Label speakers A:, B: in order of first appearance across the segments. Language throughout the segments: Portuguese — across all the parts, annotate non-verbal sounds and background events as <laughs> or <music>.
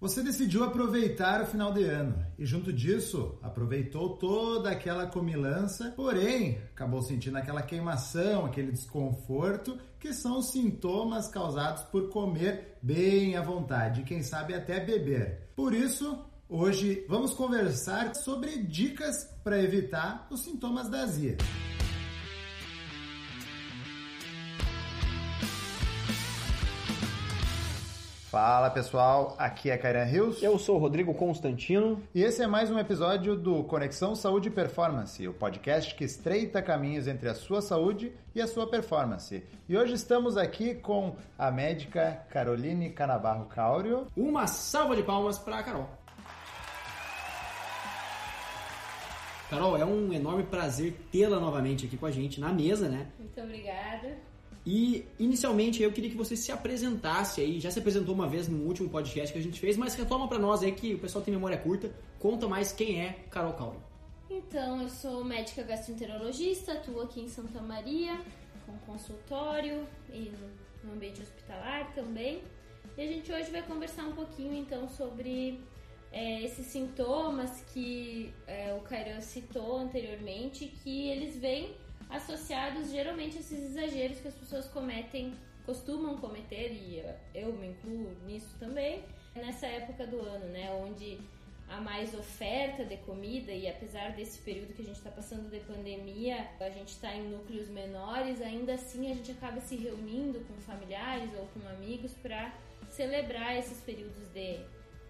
A: Você decidiu aproveitar o final de ano e, junto disso, aproveitou toda aquela comilança, porém, acabou sentindo aquela queimação, aquele desconforto, que são sintomas causados por comer bem à vontade e, quem sabe, até beber. Por isso, hoje vamos conversar sobre dicas para evitar os sintomas da azia. Fala pessoal, aqui é Kairan Rios.
B: Eu sou o Rodrigo Constantino.
A: E esse é mais um episódio do Conexão Saúde e Performance, o podcast que estreita caminhos entre a sua saúde e a sua performance. E hoje estamos aqui com a médica Caroline Canabarro Cáurio.
B: Uma salva de palmas para a Carol. Carol, é um enorme prazer tê-la novamente aqui com a gente na mesa, né?
C: Muito obrigada.
B: E inicialmente eu queria que você se apresentasse aí, já se apresentou uma vez no último podcast que a gente fez, mas retoma para nós aí que o pessoal tem memória curta, conta mais quem é Carol Cauro.
C: Então, eu sou médica gastroenterologista, atuo aqui em Santa Maria, com consultório e no ambiente hospitalar também. E a gente hoje vai conversar um pouquinho então sobre é, esses sintomas que é, o Cairan citou anteriormente, que eles vêm associados geralmente a esses exageros que as pessoas cometem, costumam cometer, e eu me incluo nisso também, nessa época do ano, né? Onde há mais oferta de comida e apesar desse período que a gente está passando de pandemia, a gente está em núcleos menores, ainda assim a gente acaba se reunindo com familiares ou com amigos para celebrar esses períodos de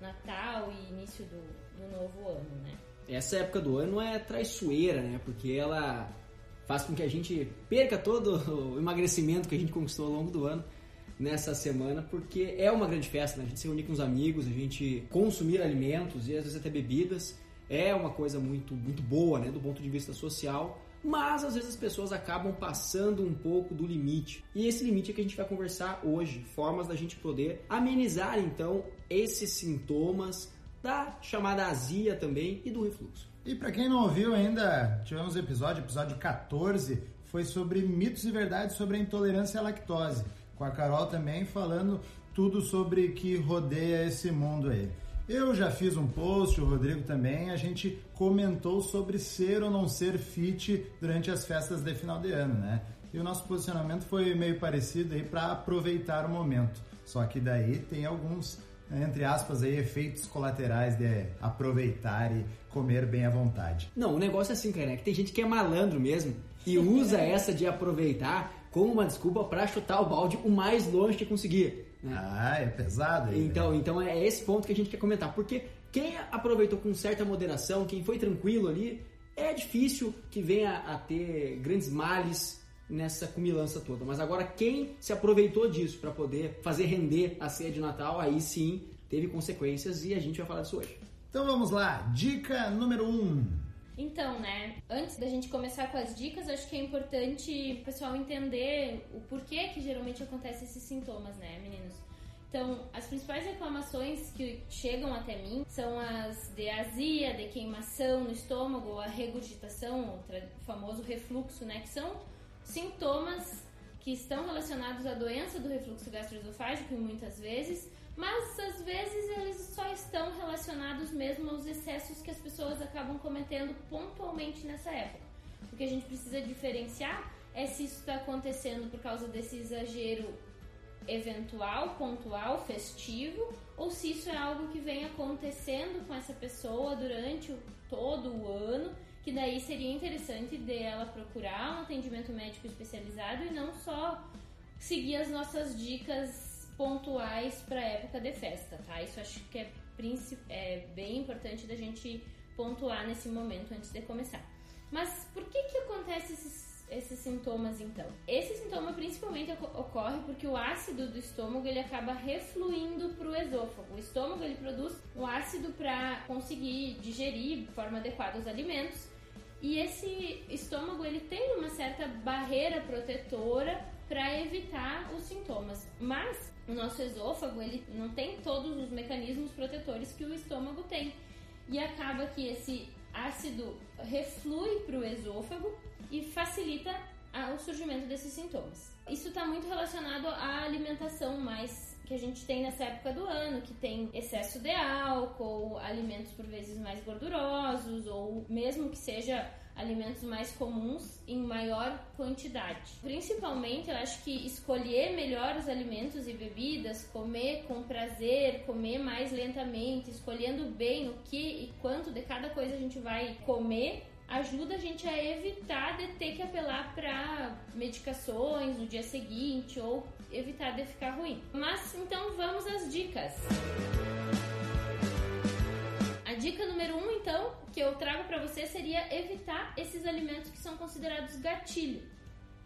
C: Natal e início do, do novo ano, né?
B: Essa época do ano é traiçoeira, né? Porque ela faz com que a gente perca todo o emagrecimento que a gente conquistou ao longo do ano nessa semana, porque é uma grande festa, né? A gente se reunir com os amigos, a gente consumir alimentos e às vezes até bebidas é uma coisa muito, muito boa, né? Do ponto de vista social, mas às vezes as pessoas acabam passando um pouco do limite. E esse limite é que a gente vai conversar hoje, formas da gente poder amenizar então esses sintomas da chamada azia também e do refluxo.
A: E para quem não ouviu ainda, tivemos episódio, episódio 14, foi sobre mitos e verdades sobre a intolerância à lactose, com a Carol também falando tudo sobre que rodeia esse mundo aí. Eu já fiz um post, o Rodrigo também, a gente comentou sobre ser ou não ser fit durante as festas de final de ano, né? E o nosso posicionamento foi meio parecido aí para aproveitar o momento. Só que daí tem alguns entre aspas, aí, efeitos colaterais de aproveitar e comer bem à vontade.
B: Não, o negócio é assim, cara, é que tem gente que é malandro mesmo e usa <laughs> essa de aproveitar como uma desculpa para chutar o balde o mais longe que conseguir.
A: Né? Ah, é pesado. Aí,
B: então, então é esse ponto que a gente quer comentar, porque quem aproveitou com certa moderação, quem foi tranquilo ali, é difícil que venha a ter grandes males nessa cumilança toda. Mas agora quem se aproveitou disso para poder fazer render a ceia de Natal, aí sim teve consequências e a gente vai falar disso hoje.
A: Então vamos lá, dica número 1. Um.
C: Então, né, antes da gente começar com as dicas, acho que é importante o pessoal entender o porquê que geralmente acontecem esses sintomas, né, meninos? Então, as principais reclamações que chegam até mim são as de azia, de queimação no estômago, a regurgitação, o famoso refluxo, né, que são sintomas que estão relacionados à doença do refluxo gastroesofágico muitas vezes, mas às vezes eles só estão relacionados mesmo aos excessos que as pessoas acabam cometendo pontualmente nessa época. O que a gente precisa diferenciar é se isso está acontecendo por causa desse exagero eventual, pontual, festivo, ou se isso é algo que vem acontecendo com essa pessoa durante todo o ano que daí seria interessante dela procurar um atendimento médico especializado e não só seguir as nossas dicas pontuais para época de festa, tá? Isso acho que é, é bem importante da gente pontuar nesse momento antes de começar. Mas por que que acontece esses esses sintomas então? Esse sintoma principalmente ocorre porque o ácido do estômago ele acaba refluindo para o esôfago. O estômago ele produz o ácido para conseguir digerir de forma adequada os alimentos e esse estômago ele tem uma certa barreira protetora para evitar os sintomas. Mas o nosso esôfago ele não tem todos os mecanismos protetores que o estômago tem. E acaba que esse ácido reflui para o esôfago e facilita o surgimento desses sintomas. Isso está muito relacionado à alimentação mais que a gente tem nessa época do ano, que tem excesso de álcool, alimentos por vezes mais gordurosos, ou mesmo que seja alimentos mais comuns em maior quantidade. Principalmente, eu acho que escolher melhor os alimentos e bebidas, comer com prazer, comer mais lentamente, escolhendo bem o que e quanto de cada coisa a gente vai comer, ajuda a gente a evitar de ter que apelar para medicações no dia seguinte ou evitar de ficar ruim. Mas então vamos às dicas. A dica número um, então, que eu trago para você seria evitar esses alimentos que são considerados gatilho.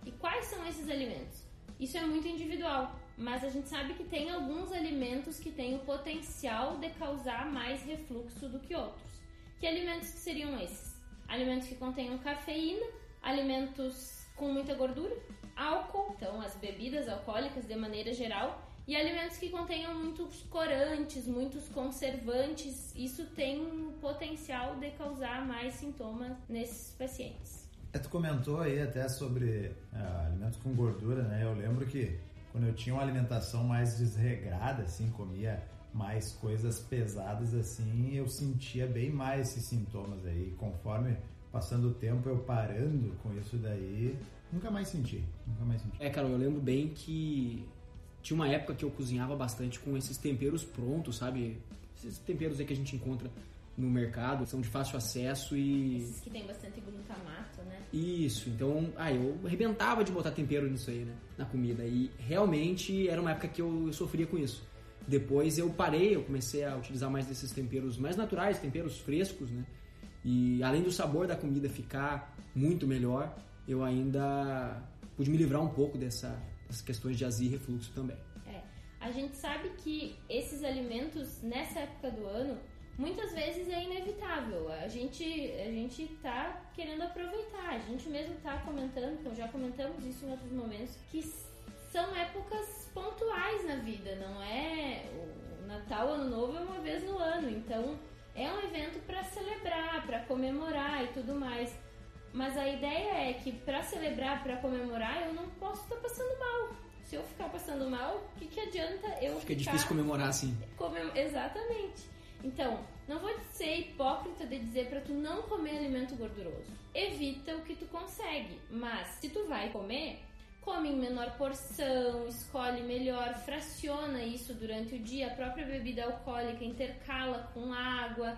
C: E quais são esses alimentos? Isso é muito individual, mas a gente sabe que tem alguns alimentos que têm o potencial de causar mais refluxo do que outros. Que alimentos seriam esses? Alimentos que contenham cafeína, alimentos com muita gordura, álcool, então as bebidas alcoólicas de maneira geral, e alimentos que contenham muitos corantes, muitos conservantes, isso tem potencial de causar mais sintomas nesses pacientes.
A: É, tu comentou aí até sobre é, alimentos com gordura, né? Eu lembro que quando eu tinha uma alimentação mais desregrada, assim, comia mais coisas pesadas, assim, eu sentia bem mais esses sintomas aí. Conforme passando o tempo, eu parando com isso daí, nunca mais senti, nunca mais senti.
B: É, Carol, eu lembro bem que tinha uma época que eu cozinhava bastante com esses temperos prontos, sabe? Esses temperos aí que a gente encontra no mercado, são de fácil acesso
C: e... Esses que tem bastante glutamato, né?
B: Isso, então, ah, eu arrebentava de botar tempero nisso aí, né? Na comida, e realmente era uma época que eu, eu sofria com isso. Depois eu parei, eu comecei a utilizar mais desses temperos mais naturais, temperos frescos, né? E além do sabor da comida ficar muito melhor, eu ainda pude me livrar um pouco dessa, as questões de azia e refluxo também.
C: É. A gente sabe que esses alimentos, nessa época do ano, muitas vezes é inevitável. A gente, a gente tá querendo aproveitar. A gente mesmo tá comentando, então já comentamos isso em outros momentos, que são épocas pontuais na vida, não é o Natal, Ano Novo é uma vez no ano. Então, é um evento para celebrar, para comemorar e tudo mais. Mas a ideia é que para celebrar, para comemorar, eu não posso estar passando mal. Se eu ficar passando mal, o que, que adianta eu
B: Fica
C: ficar...
B: difícil comemorar assim.
C: Comem... Exatamente. Então, não vou ser hipócrita de dizer para tu não comer alimento gorduroso. Evita o que tu consegue, mas se tu vai comer, come em menor porção, escolhe melhor, fraciona isso durante o dia. A própria bebida alcoólica intercala com água,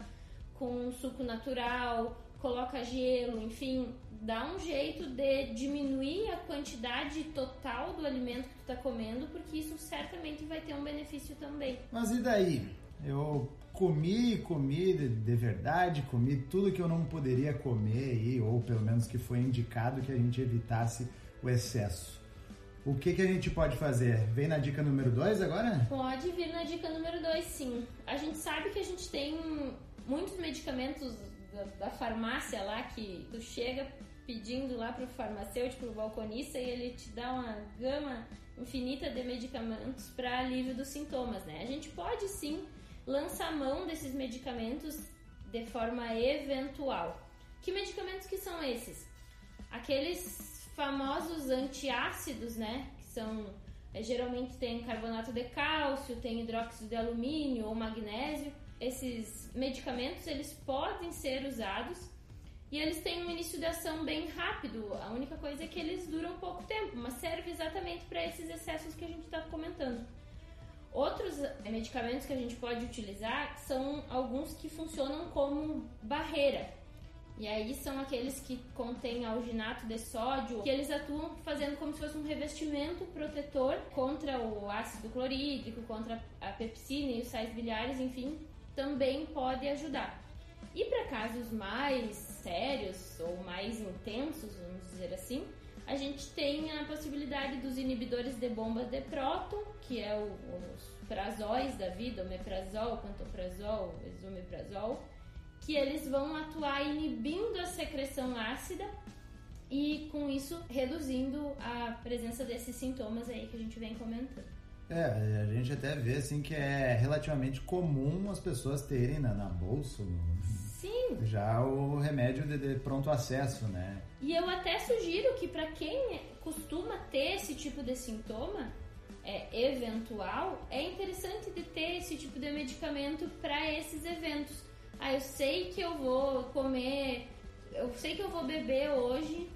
C: com suco natural, coloca gelo, enfim, dá um jeito de diminuir a quantidade total do alimento que tu está comendo, porque isso certamente vai ter um benefício também.
A: Mas e daí? Eu comi, comi de, de verdade, comi tudo que eu não poderia comer aí, ou pelo menos que foi indicado que a gente evitasse o excesso. O que, que a gente pode fazer? Vem na dica número 2 agora?
C: Pode vir na dica número 2, sim. A gente sabe que a gente tem muitos medicamentos da, da, farmácia lá que tu chega pedindo lá pro farmacêutico, pro balconista e ele te dá uma gama infinita de medicamentos para alívio dos sintomas, né? A gente pode sim lançar mão desses medicamentos de forma eventual. Que medicamentos que são esses? Aqueles famosos antiácidos, né? Que são é, geralmente tem carbonato de cálcio, tem hidróxido de alumínio ou magnésio esses medicamentos eles podem ser usados e eles têm um início de ação bem rápido. A única coisa é que eles duram pouco tempo, mas serve exatamente para esses excessos que a gente está comentando. Outros eh, medicamentos que a gente pode utilizar são alguns que funcionam como barreira. E aí são aqueles que contêm alginato de sódio, que eles atuam fazendo como se fosse um revestimento protetor contra o ácido clorídrico, contra a pepsina e os sais biliares, enfim, também pode ajudar. E para casos mais sérios ou mais intensos, vamos dizer assim, a gente tem a possibilidade dos inibidores de bomba de próton, que é o, os prazóis da vida, omeprazol, pantoprazol, esomeprazol, que eles vão atuar inibindo a secreção ácida e com isso reduzindo a presença desses sintomas aí que a gente vem comentando.
A: É, a gente até vê assim que é relativamente comum as pessoas terem na, na bolsa
C: Sim.
A: já o remédio de, de, pronto acesso, né?
C: E eu até sugiro que para quem costuma ter esse tipo de sintoma, é, eventual, é interessante de ter esse tipo de medicamento para esses eventos. Ah, eu sei que eu vou comer, eu sei que eu vou beber hoje,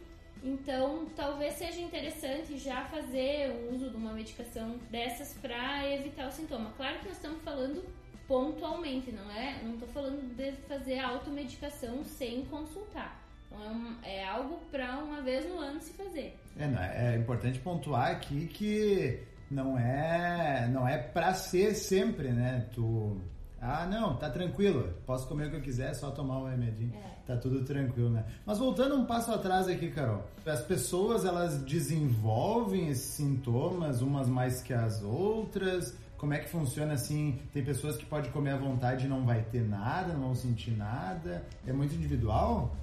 C: então talvez seja interessante já fazer o uso de uma medicação dessas para evitar o sintoma. Claro que nós estamos falando pontualmente, não é? Não estou falando de fazer automedicação sem consultar. Então é, é algo para uma vez no ano se fazer.
A: É, é importante pontuar aqui que não é não é para ser sempre, né? Tu ah, não, tá tranquilo. Posso comer o que eu quiser, só tomar o remedinho. É. Tá tudo tranquilo, né? Mas voltando um passo atrás aqui, Carol. As pessoas, elas desenvolvem esses sintomas, umas mais que as outras. Como é que funciona assim? Tem pessoas que podem comer à vontade e não vai ter nada, não vão sentir nada. É muito individual?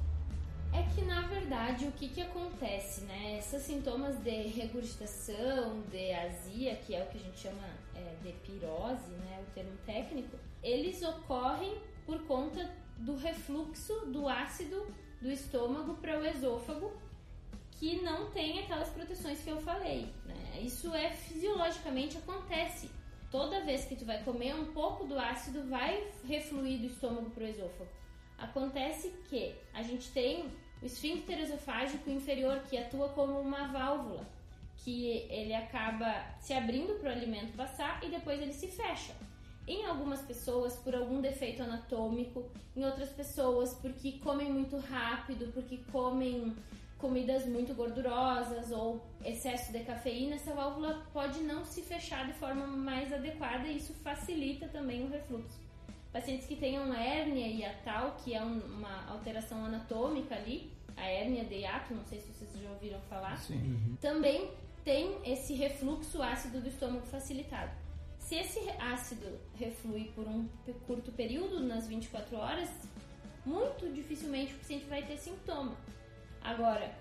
C: É que na verdade o que, que acontece, né? Esses sintomas de regurgitação, de azia, que é o que a gente chama é, de pirose, né? O termo técnico, eles ocorrem por conta do refluxo do ácido do estômago para o esôfago, que não tem aquelas proteções que eu falei. Né? Isso é fisiologicamente acontece. Toda vez que tu vai comer, um pouco do ácido vai refluir do estômago para o esôfago. Acontece que a gente tem o esfíncter esofágico inferior que atua como uma válvula, que ele acaba se abrindo para o alimento passar e depois ele se fecha. Em algumas pessoas por algum defeito anatômico, em outras pessoas porque comem muito rápido, porque comem comidas muito gordurosas ou excesso de cafeína, essa válvula pode não se fechar de forma mais adequada e isso facilita também o refluxo. Pacientes que tenham hérnia hiatal, que é uma alteração anatômica ali, a hérnia de hiato, não sei se vocês já ouviram falar,
A: Sim.
C: também tem esse refluxo ácido do estômago facilitado. Se esse ácido reflui por um curto período, nas 24 horas, muito dificilmente o paciente vai ter sintoma. Agora,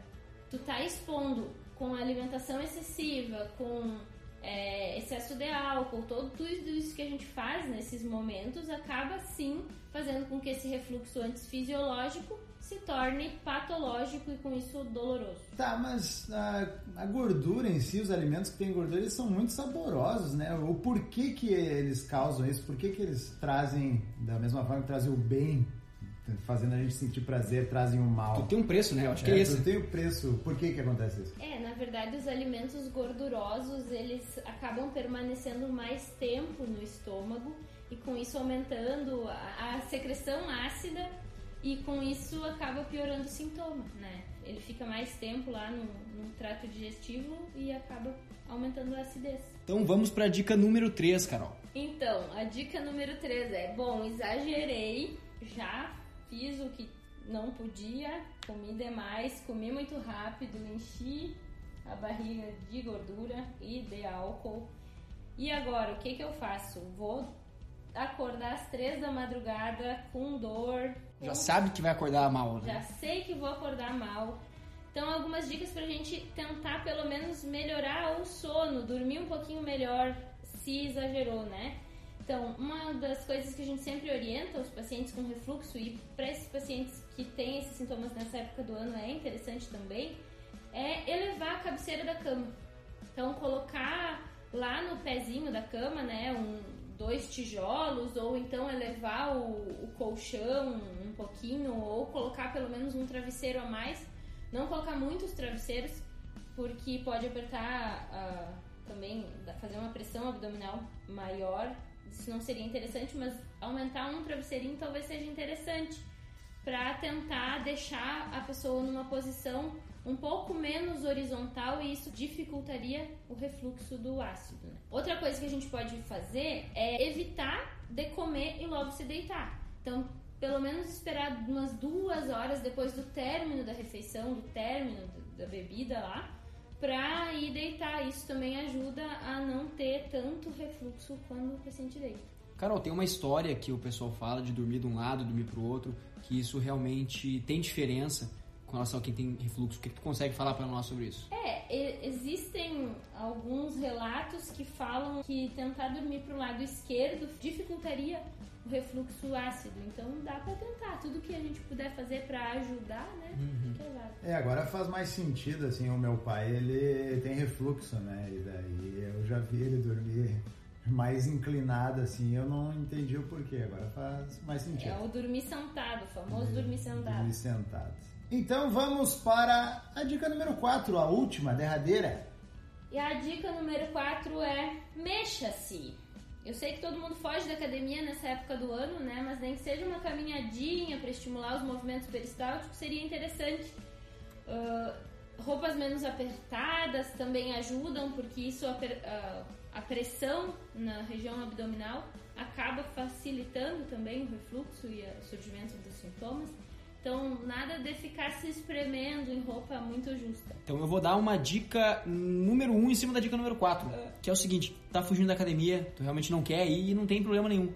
C: tu tá expondo com alimentação excessiva, com é, excesso de álcool, tudo isso que a gente faz nesses momentos acaba sim fazendo com que esse refluxo antes fisiológico se torne patológico e com isso doloroso.
A: Tá, mas a, a, gordura em si, os alimentos que têm gordura, eles são muito saborosos, né? O porquê que eles causam isso? Por que, que eles trazem, da mesma forma que trazem o bem, fazendo a gente sentir prazer, trazem o mal?
B: Tu tem um preço, né? Eu acho que é, é
A: tem o um preço. Por que que acontece isso?
C: É, na verdade, os alimentos gordurosos, eles acabam permanecendo mais tempo no estômago e com isso aumentando a, a secreção ácida e com isso acaba piorando o sintoma, né? Ele fica mais tempo lá no, no trato digestivo e acaba aumentando a acidez.
B: Então vamos para a dica número 3, Carol.
C: Então, a dica número 3 é: bom, exagerei, já fiz o que não podia, comi demais, comi muito rápido, enchi a barriga de gordura e de álcool. E agora, o que, que eu faço? Vou acordar às três da madrugada com dor.
B: Já sabe que vai acordar mal,
C: né? Já sei que vou acordar mal. Então, algumas dicas pra gente tentar pelo menos melhorar o sono, dormir um pouquinho melhor se exagerou, né? Então, uma das coisas que a gente sempre orienta os pacientes com refluxo e para esses pacientes que têm esses sintomas nessa época do ano é interessante também, é elevar a cabeceira da cama. Então, colocar lá no pezinho da cama, né, um, dois tijolos, ou então elevar o, o colchão um pouquinho, ou colocar pelo menos um travesseiro a mais. Não colocar muitos travesseiros, porque pode apertar uh, também, fazer uma pressão abdominal maior. Isso não seria interessante, mas aumentar um travesseirinho talvez seja interessante para tentar deixar a pessoa numa posição um pouco menos horizontal e isso dificultaria o refluxo do ácido. Né? Outra coisa que a gente pode fazer é evitar de comer e logo se deitar. Então, pelo menos esperar umas duas horas depois do término da refeição, do término da bebida lá, para ir deitar. Isso também ajuda a não ter tanto refluxo quando o paciente deita.
B: Carol, tem uma história que o pessoal fala de dormir de um lado, dormir para o outro, que isso realmente tem diferença com relação a quem tem refluxo? O que, que tu consegue falar para nós sobre isso?
C: É, existem alguns relatos que falam que tentar dormir para o lado esquerdo dificultaria o refluxo ácido. Então dá para tentar. Tudo que a gente puder fazer para ajudar, né? Uhum.
A: É, agora faz mais sentido, assim, o meu pai, ele tem refluxo, né? E daí eu já vi ele dormir mais inclinado, assim, eu não entendi o porquê, agora faz mais sentido.
C: É o dormir sentado, o famoso dormir sentado.
A: Dormir sentado. Então vamos para a dica número 4, a última, derradeira.
C: E a dica número 4 é mexa-se. Eu sei que todo mundo foge da academia nessa época do ano, né? Mas nem que seja uma caminhadinha para estimular os movimentos peristálticos seria interessante. Uh, roupas menos apertadas também ajudam, porque isso uh, a pressão na região abdominal acaba facilitando também o refluxo e o surgimento dos sintomas. Então, nada de ficar se espremendo em roupa muito justa.
B: Então, eu vou dar uma dica número 1 um em cima da dica número 4, é. que é o seguinte: tá fugindo da academia, tu realmente não quer ir e não tem problema nenhum.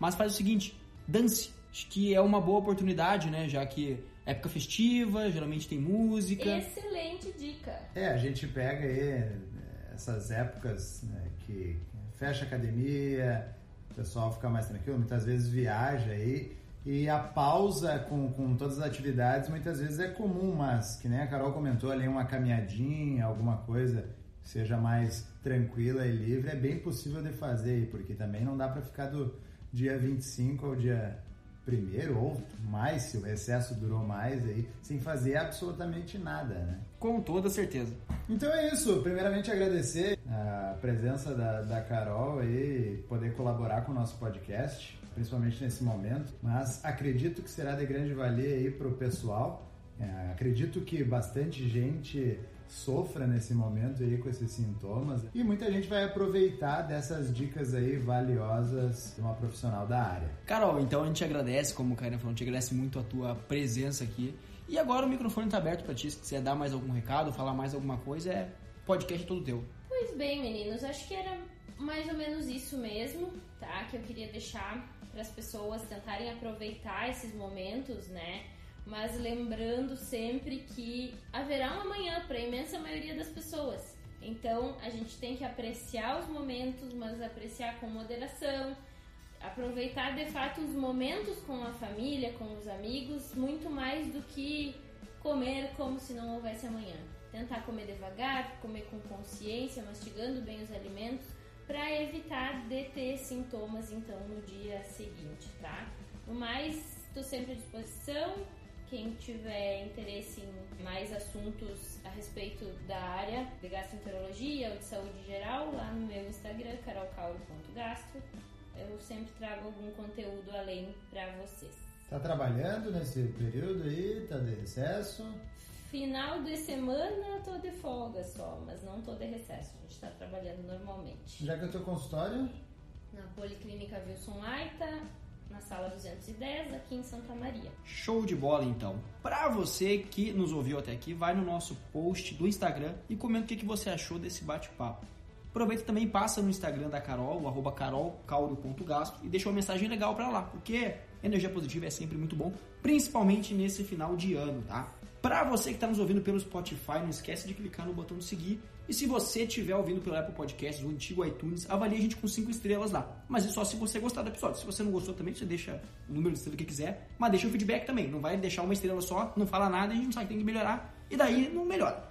B: Mas faz o seguinte: dance. Acho que é uma boa oportunidade, né? Já que época festiva, geralmente tem música.
C: Excelente dica.
A: É, a gente pega aí essas épocas né, que fecha a academia, o pessoal fica mais tranquilo, muitas vezes viaja aí. E a pausa com, com todas as atividades muitas vezes é comum, mas que nem a Carol comentou ali, uma caminhadinha, alguma coisa seja mais tranquila e livre, é bem possível de fazer, porque também não dá para ficar do dia 25 ao dia primeiro ou mais, se o recesso durou mais aí, sem fazer absolutamente nada, né?
B: Com toda certeza.
A: Então é isso. Primeiramente agradecer a presença da, da Carol e poder colaborar com o nosso podcast, principalmente nesse momento. Mas acredito que será de grande valia aí para o pessoal. É, acredito que bastante gente sofra nesse momento aí com esses sintomas e muita gente vai aproveitar dessas dicas aí valiosas de uma profissional da área.
B: Carol, então a gente agradece, como o Karina falou, a gente agradece muito a tua presença aqui. E agora o microfone está aberto para ti, se quiser dar mais algum recado, falar mais alguma coisa, é podcast todo teu.
C: Pois bem, meninos, acho que era mais ou menos isso mesmo, tá? Que eu queria deixar para as pessoas tentarem aproveitar esses momentos, né? mas lembrando sempre que haverá um amanhã para a imensa maioria das pessoas. Então a gente tem que apreciar os momentos, mas apreciar com moderação, aproveitar de fato os momentos com a família, com os amigos, muito mais do que comer como se não houvesse amanhã. Tentar comer devagar, comer com consciência, mastigando bem os alimentos, para evitar de ter sintomas então no dia seguinte, tá? No mais, estou sempre à disposição quem tiver interesse em mais assuntos a respeito da área de gastroenterologia ou de saúde geral, lá no meu Instagram, carolcauro.gastro, eu sempre trago algum conteúdo além para vocês.
A: Tá trabalhando nesse período aí? Tá de recesso?
C: Final de semana eu tô de folga só, mas não tô de recesso. A gente tá trabalhando normalmente.
A: Já que é o teu consultório?
C: Na Policlínica Wilson Laita, na sala 210, aqui em Santa Maria.
B: Show de bola então. Para você que nos ouviu até aqui, vai no nosso post do Instagram e comenta o que, que você achou desse bate-papo. Aproveita também passa no Instagram da Carol, o arroba carolcauro.gasto e deixa uma mensagem legal para lá, porque energia positiva é sempre muito bom, principalmente nesse final de ano, tá? Para você que está nos ouvindo pelo Spotify, não esquece de clicar no botão de seguir. E se você estiver ouvindo pelo Apple Podcasts, o antigo iTunes, avalie a gente com 5 estrelas lá. Mas é só se você gostar do episódio. Se você não gostou também, você deixa o número de estrelas que quiser. Mas deixa o feedback também. Não vai deixar uma estrela só, não fala nada a gente não sabe que tem que melhorar. E daí não melhora.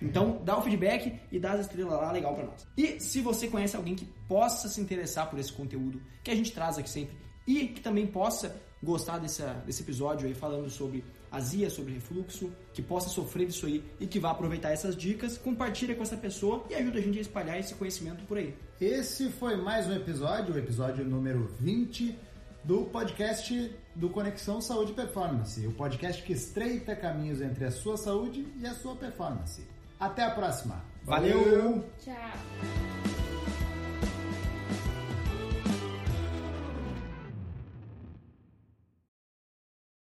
B: Então, dá o feedback e dá as estrelas lá, legal para nós. E se você conhece alguém que possa se interessar por esse conteúdo que a gente traz aqui sempre e que também possa gostar desse, desse episódio aí falando sobre azia, sobre refluxo, que possa sofrer disso aí e que vá aproveitar essas dicas, compartilha com essa pessoa e ajuda a gente a espalhar esse conhecimento por aí.
A: Esse foi mais um episódio, o episódio número 20 do podcast do Conexão Saúde e Performance, o podcast que estreita caminhos entre a sua saúde e a sua performance. Até a próxima.
B: Valeu.
C: Tchau.